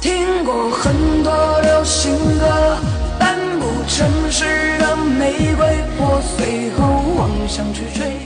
听过很多流行歌，半步城市的玫瑰破碎后妄想去追。